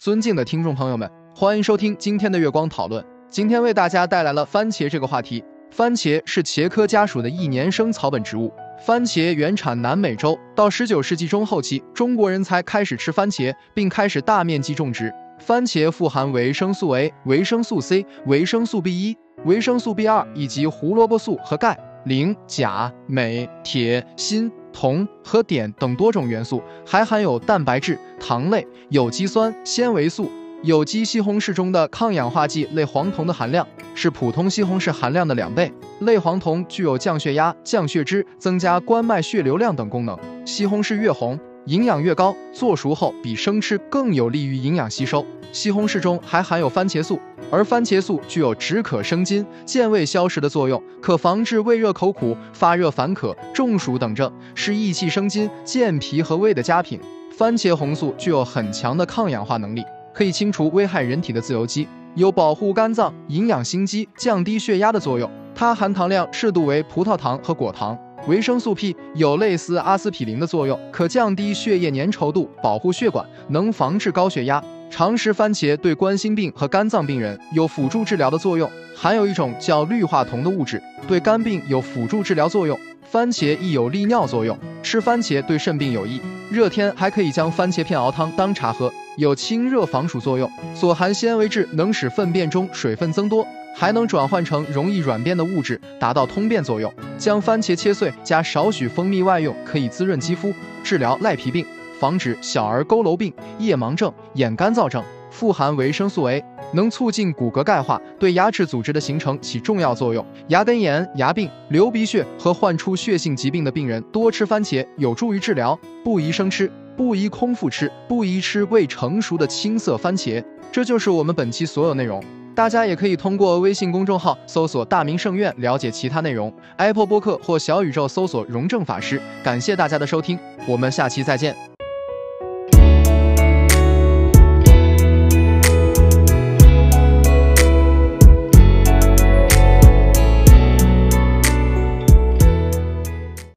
尊敬的听众朋友们，欢迎收听今天的月光讨论。今天为大家带来了番茄这个话题。番茄是茄科家属的一年生草本植物。番茄原产南美洲，到十九世纪中后期，中国人才开始吃番茄，并开始大面积种植。番茄富含维生素 A、维生素 C、维生素 B 一、维生素 B 二以及胡萝卜素和钙、磷、钾、镁、铁、锌。铜和碘等多种元素，还含有蛋白质、糖类、有机酸、纤维素。有机西红柿中的抗氧化剂类黄酮的含量是普通西红柿含量的两倍。类黄酮具有降血压、降血脂、增加冠脉血流量等功能。西红柿越红，营养越高，做熟后比生吃更有利于营养吸收。西红柿中还含有番茄素。而番茄素具有止渴生津、健胃消食的作用，可防治胃热口苦、发热烦渴、中暑等症，是益气生津、健脾和胃的佳品。番茄红素具有很强的抗氧化能力，可以清除危害人体的自由基，有保护肝脏、营养心肌、降低血压的作用。它含糖量适度为葡萄糖和果糖。维生素 P 有类似阿司匹林的作用，可降低血液粘稠度，保护血管，能防治高血压。常食番茄对冠心病和肝脏病人有辅助治疗的作用，含有一种叫氯化铜的物质，对肝病有辅助治疗作用。番茄亦有利尿作用，吃番茄对肾病有益。热天还可以将番茄片熬汤当茶喝，有清热防暑作用。所含纤维质能使粪便中水分增多，还能转换成容易软便的物质，达到通便作用。将番茄切碎，加少许蜂蜜外用，可以滋润肌肤，治疗赖皮病。防止小儿佝偻病、夜盲症、眼干燥症，富含维生素 A，能促进骨骼钙化，对牙齿组织的形成起重要作用。牙根炎、牙病、流鼻血和患出血性疾病的病人多吃番茄，有助于治疗。不宜生吃，不宜空腹吃，不宜吃未成熟的青色番茄。这就是我们本期所有内容。大家也可以通过微信公众号搜索“大明圣院”了解其他内容。Apple 播客或小宇宙搜索“荣正法师”。感谢大家的收听，我们下期再见。